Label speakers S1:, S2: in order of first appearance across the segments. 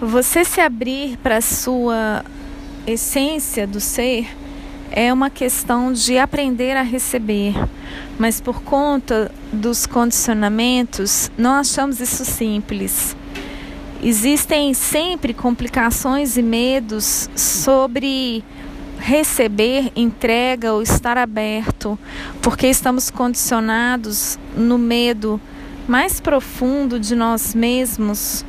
S1: Você se abrir para a sua essência do ser é uma questão de aprender a receber, mas por conta dos condicionamentos, não achamos isso simples. Existem sempre complicações e medos sobre receber, entrega ou estar aberto, porque estamos condicionados no medo mais profundo de nós mesmos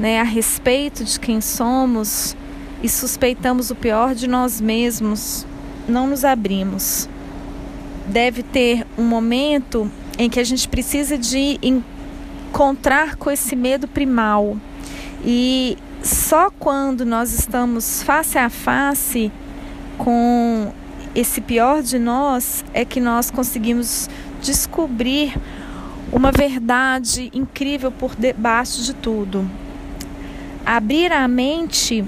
S1: né, a respeito de quem somos e suspeitamos o pior de nós mesmos, não nos abrimos. Deve ter um momento em que a gente precisa de encontrar com esse medo primal. E só quando nós estamos face a face com esse pior de nós é que nós conseguimos descobrir uma verdade incrível por debaixo de tudo abrir a mente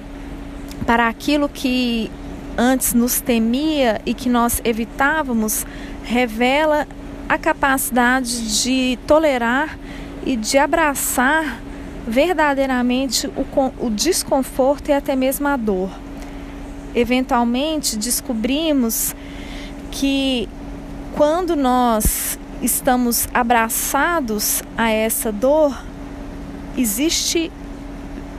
S1: para aquilo que antes nos temia e que nós evitávamos, revela a capacidade de tolerar e de abraçar verdadeiramente o, o desconforto e até mesmo a dor. Eventualmente descobrimos que quando nós estamos abraçados a essa dor, existe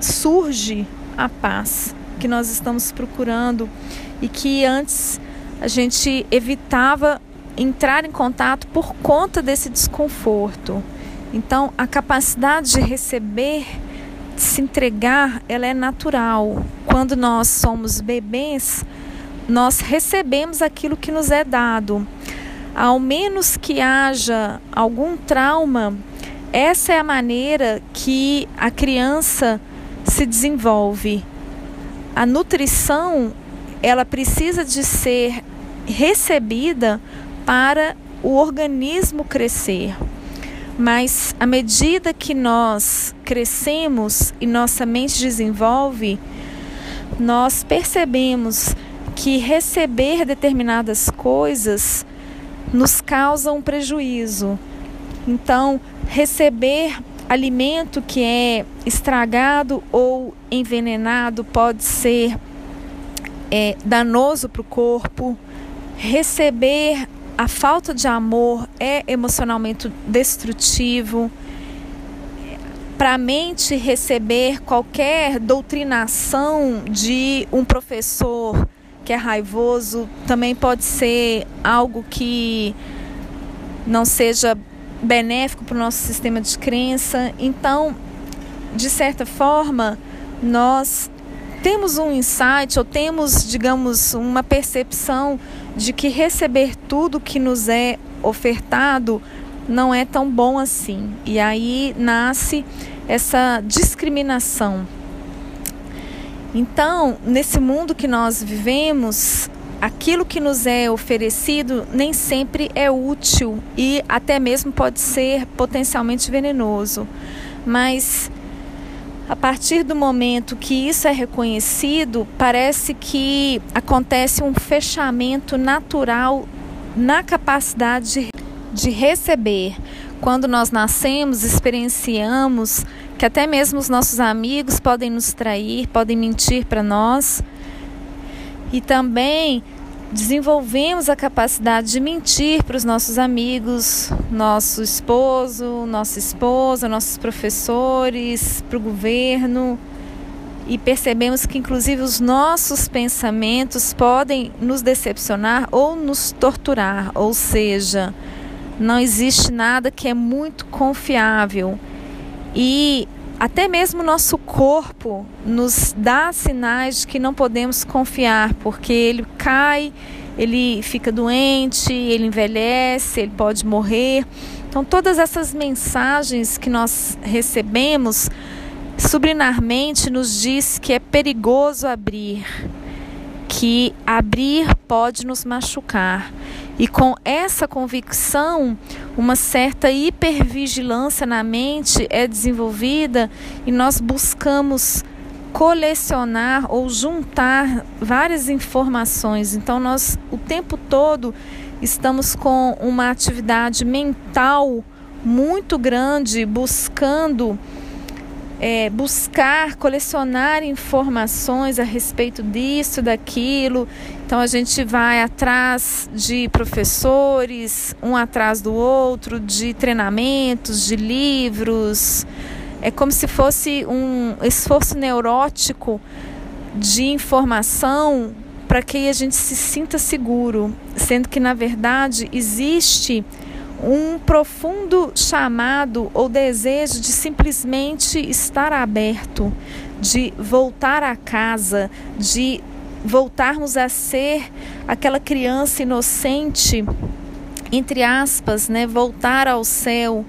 S1: surge a paz que nós estamos procurando e que antes a gente evitava entrar em contato por conta desse desconforto. Então, a capacidade de receber, de se entregar, ela é natural. Quando nós somos bebês, nós recebemos aquilo que nos é dado. Ao menos que haja algum trauma, essa é a maneira que a criança se desenvolve. A nutrição, ela precisa de ser recebida para o organismo crescer. Mas à medida que nós crescemos e nossa mente desenvolve, nós percebemos que receber determinadas coisas nos causa um prejuízo. Então, receber alimento que é estragado ou envenenado pode ser é, danoso para o corpo. Receber a falta de amor é emocionalmente destrutivo. Para a mente receber qualquer doutrinação de um professor que é raivoso também pode ser algo que não seja benéfico para o nosso sistema de crença. Então, de certa forma, nós temos um insight ou temos, digamos, uma percepção de que receber tudo que nos é ofertado não é tão bom assim. E aí nasce essa discriminação. Então, nesse mundo que nós vivemos, aquilo que nos é oferecido nem sempre é útil e até mesmo pode ser potencialmente venenoso. Mas a partir do momento que isso é reconhecido, parece que acontece um fechamento natural na capacidade de receber. Quando nós nascemos, experienciamos que até mesmo os nossos amigos podem nos trair, podem mentir para nós. E também desenvolvemos a capacidade de mentir para os nossos amigos, nosso esposo, nossa esposa, nossos professores, para o governo. E percebemos que, inclusive, os nossos pensamentos podem nos decepcionar ou nos torturar, ou seja, não existe nada que é muito confiável. E até mesmo nosso corpo nos dá sinais de que não podemos confiar, porque ele cai, ele fica doente, ele envelhece, ele pode morrer. Então, todas essas mensagens que nós recebemos subliminarmente nos diz que é perigoso abrir, que abrir pode nos machucar. E com essa convicção, uma certa hipervigilância na mente é desenvolvida e nós buscamos colecionar ou juntar várias informações. Então, nós o tempo todo estamos com uma atividade mental muito grande, buscando é, buscar, colecionar informações a respeito disso, daquilo. Então a gente vai atrás de professores, um atrás do outro, de treinamentos, de livros. É como se fosse um esforço neurótico de informação para que a gente se sinta seguro, sendo que na verdade existe um profundo chamado ou desejo de simplesmente estar aberto, de voltar a casa, de voltarmos a ser aquela criança inocente, entre aspas, né, voltar ao céu.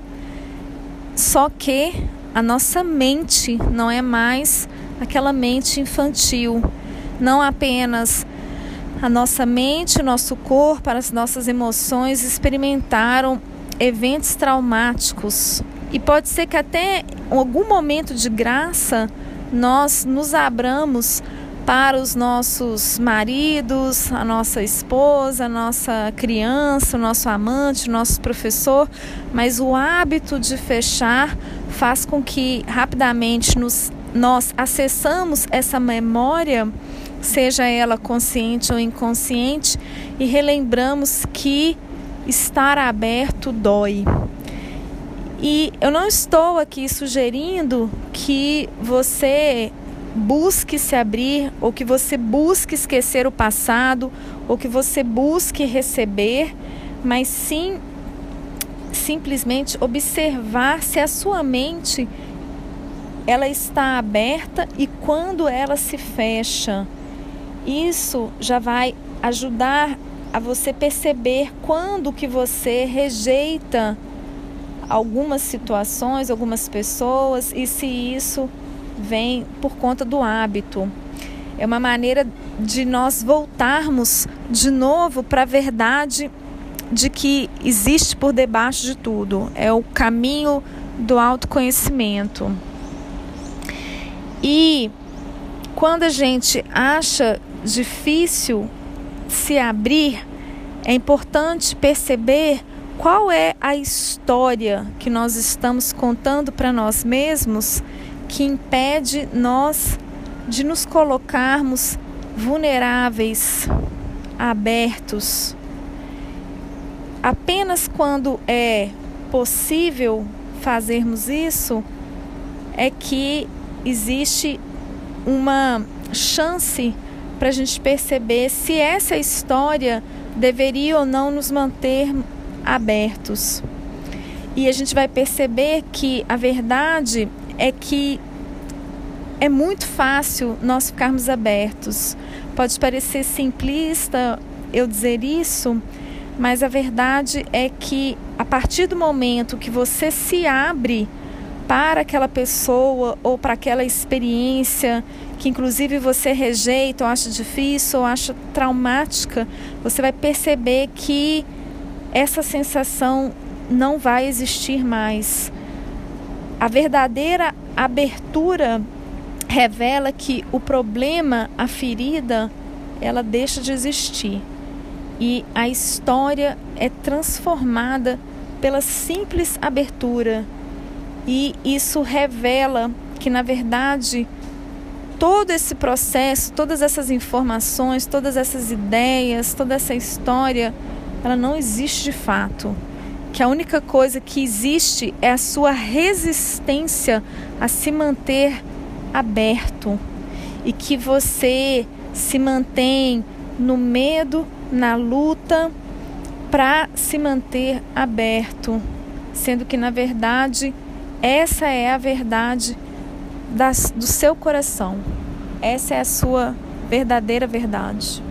S1: Só que a nossa mente não é mais aquela mente infantil, não apenas a nossa mente, o nosso corpo, as nossas emoções experimentaram eventos traumáticos. E pode ser que até em algum momento de graça nós nos abramos para os nossos maridos, a nossa esposa, a nossa criança, o nosso amante, o nosso professor, mas o hábito de fechar faz com que rapidamente nos, nós acessamos essa memória seja ela consciente ou inconsciente, e relembramos que estar aberto dói. E eu não estou aqui sugerindo que você busque se abrir, ou que você busque esquecer o passado, ou que você busque receber, mas sim simplesmente observar se a sua mente ela está aberta e quando ela se fecha. Isso já vai ajudar a você perceber quando que você rejeita algumas situações, algumas pessoas e se isso vem por conta do hábito. É uma maneira de nós voltarmos de novo para a verdade de que existe por debaixo de tudo. É o caminho do autoconhecimento. E quando a gente acha difícil se abrir, é importante perceber qual é a história que nós estamos contando para nós mesmos que impede nós de nos colocarmos vulneráveis, abertos. Apenas quando é possível fazermos isso é que existe uma chance para a gente perceber se essa história deveria ou não nos manter abertos. E a gente vai perceber que a verdade é que é muito fácil nós ficarmos abertos. Pode parecer simplista eu dizer isso, mas a verdade é que a partir do momento que você se abre para aquela pessoa ou para aquela experiência que inclusive você rejeita ou acha difícil ou acha traumática, você vai perceber que essa sensação não vai existir mais. A verdadeira abertura revela que o problema, a ferida, ela deixa de existir. E a história é transformada pela simples abertura e isso revela que, na verdade, todo esse processo, todas essas informações, todas essas ideias, toda essa história, ela não existe de fato. Que a única coisa que existe é a sua resistência a se manter aberto e que você se mantém no medo, na luta para se manter aberto, sendo que na verdade essa é a verdade das, do seu coração. Essa é a sua verdadeira verdade.